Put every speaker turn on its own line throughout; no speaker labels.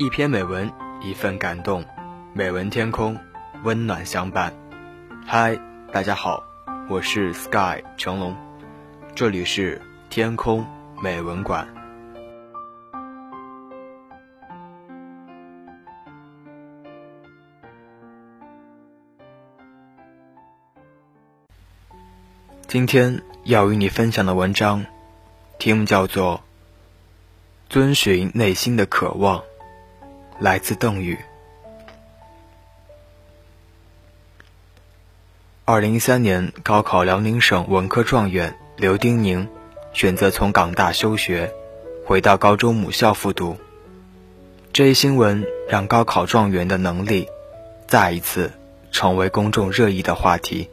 一篇美文，一份感动，美文天空，温暖相伴。嗨，大家好，我是 Sky 成龙，这里是天空美文馆。今天要与你分享的文章，题目叫做《遵循内心的渴望》，来自邓宇。二零一三年高考辽宁省文科状元刘丁宁选择从港大休学，回到高中母校复读。这一新闻让高考状元的能力再一次成为公众热议的话题。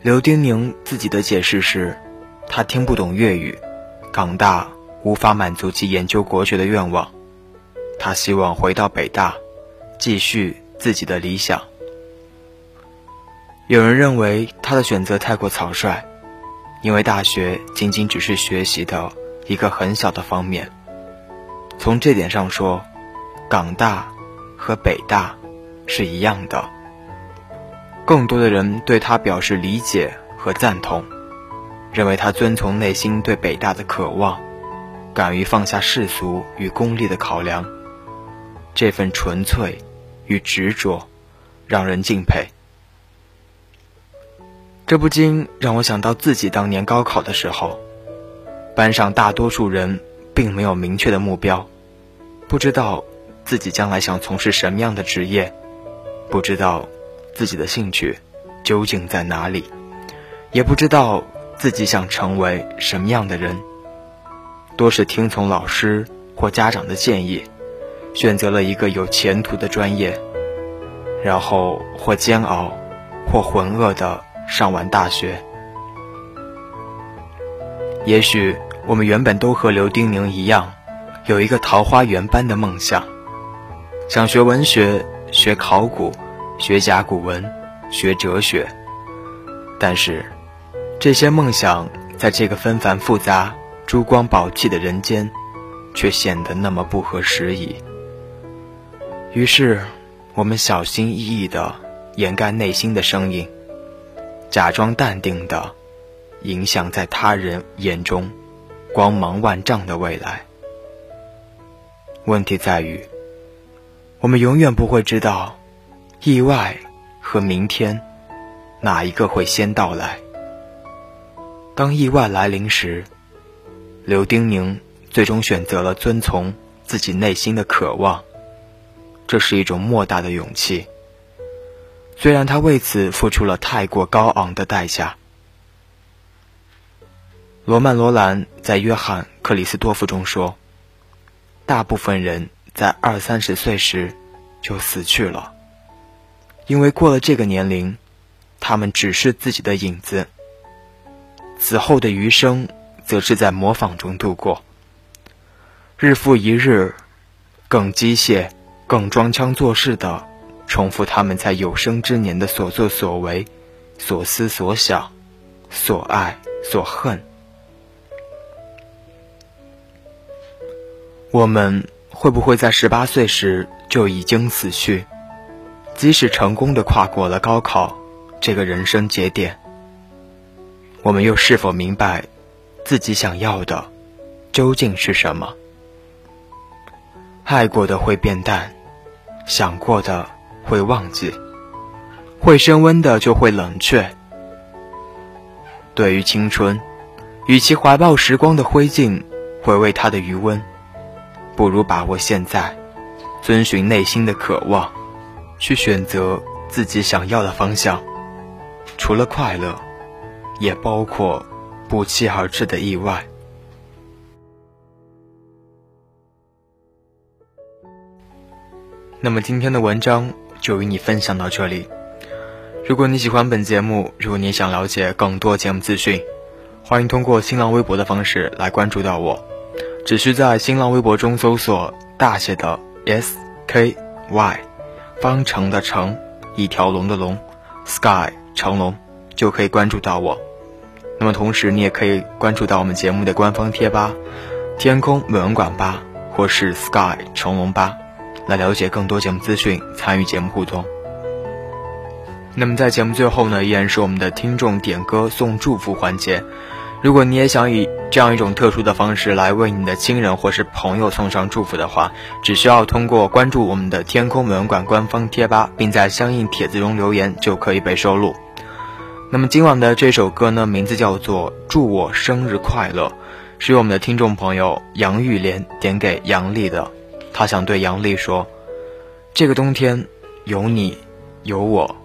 刘丁宁自己的解释是，他听不懂粤语，港大无法满足其研究国学的愿望，他希望回到北大，继续自己的理想。有人认为他的选择太过草率，因为大学仅仅只是学习的一个很小的方面。从这点上说，港大和北大是一样的。更多的人对他表示理解和赞同，认为他遵从内心对北大的渴望，敢于放下世俗与功利的考量，这份纯粹与执着，让人敬佩。这不禁让我想到自己当年高考的时候，班上大多数人并没有明确的目标，不知道自己将来想从事什么样的职业，不知道。自己的兴趣究竟在哪里？也不知道自己想成为什么样的人。多是听从老师或家长的建议，选择了一个有前途的专业，然后或煎熬，或浑噩的上完大学。也许我们原本都和刘丁宁一样，有一个桃花源般的梦想，想学文学，学考古。学甲骨文，学哲学，但是这些梦想在这个纷繁复杂、珠光宝气的人间，却显得那么不合时宜。于是，我们小心翼翼地掩盖内心的声音，假装淡定地影响在他人眼中光芒万丈的未来。问题在于，我们永远不会知道。意外和明天，哪一个会先到来？当意外来临时，刘丁宁最终选择了遵从自己内心的渴望，这是一种莫大的勇气。虽然他为此付出了太过高昂的代价。罗曼·罗兰在《约翰·克里斯多夫》中说：“大部分人在二三十岁时就死去了。”因为过了这个年龄，他们只是自己的影子。此后的余生，则是在模仿中度过。日复一日，更机械、更装腔作势的重复他们在有生之年的所作所为、所思所想、所爱所恨。我们会不会在十八岁时就已经死去？即使成功的跨过了高考这个人生节点，我们又是否明白自己想要的究竟是什么？爱过的会变淡，想过的会忘记，会升温的就会冷却。对于青春，与其怀抱时光的灰烬，回味它的余温，不如把握现在，遵循内心的渴望。去选择自己想要的方向，除了快乐，也包括不期而至的意外。那么今天的文章就与你分享到这里。如果你喜欢本节目，如果你想了解更多节目资讯，欢迎通过新浪微博的方式来关注到我。只需在新浪微博中搜索大写的 S K Y。方程的程，一条龙的龙，sky 成龙，就可以关注到我。那么同时，你也可以关注到我们节目的官方贴吧“天空美文馆吧”，或是 Sky 成龙吧，来了解更多节目资讯，参与节目互动。那么在节目最后呢，依然是我们的听众点歌送祝福环节。如果你也想以这样一种特殊的方式来为你的亲人或是朋友送上祝福的话，只需要通过关注我们的天空文馆官方贴吧，并在相应帖子中留言，就可以被收录。那么今晚的这首歌呢，名字叫做《祝我生日快乐》，是由我们的听众朋友杨玉莲点给杨丽的。他想对杨丽说：“这个冬天有你，有我，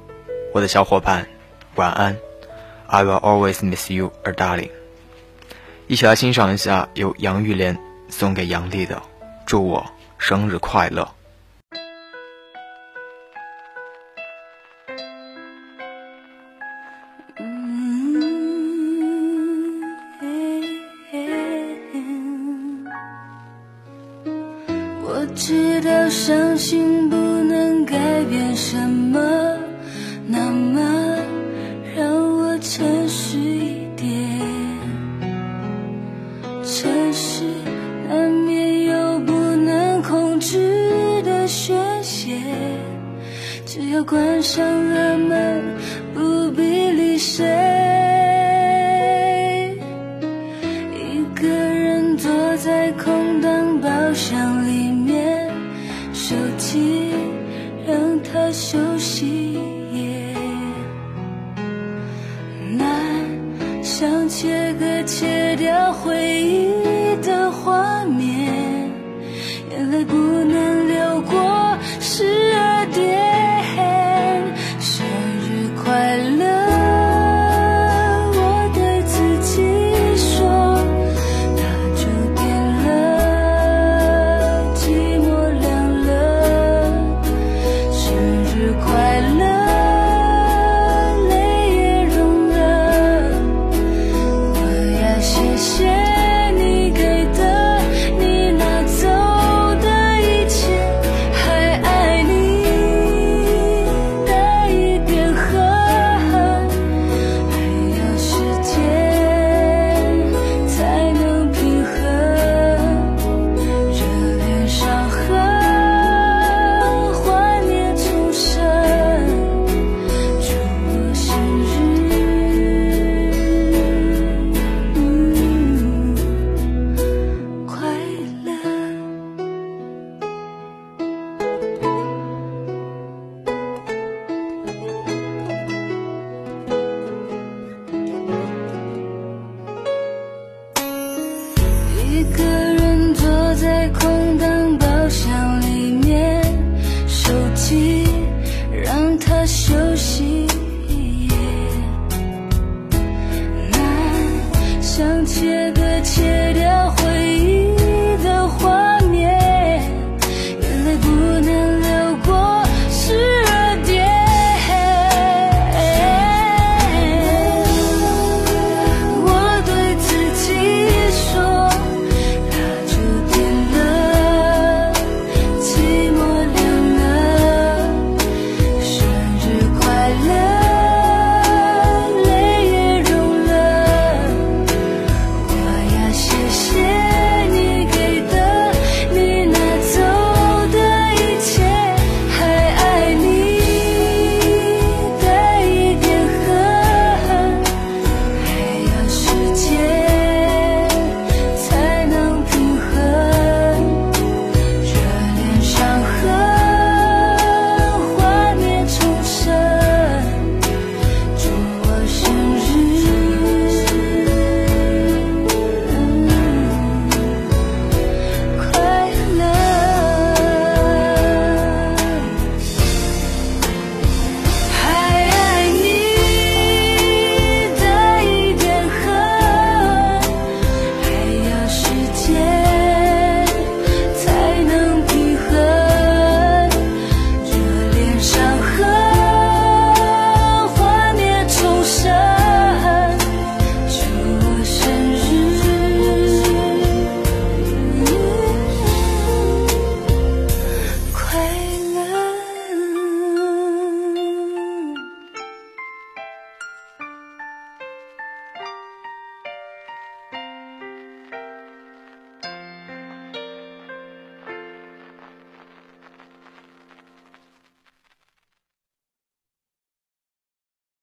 我的小伙伴，晚安。I will always miss you, a darling。”一起来欣赏一下由杨玉莲送给杨丽的《祝我生日快乐》。
我知道伤心不能改变什么，那么让我诚实一点。城市难免有不能控制的宣泄，只要关上了门，不必理谁。休息也。难想切割切掉回忆的画面，眼泪不能。 그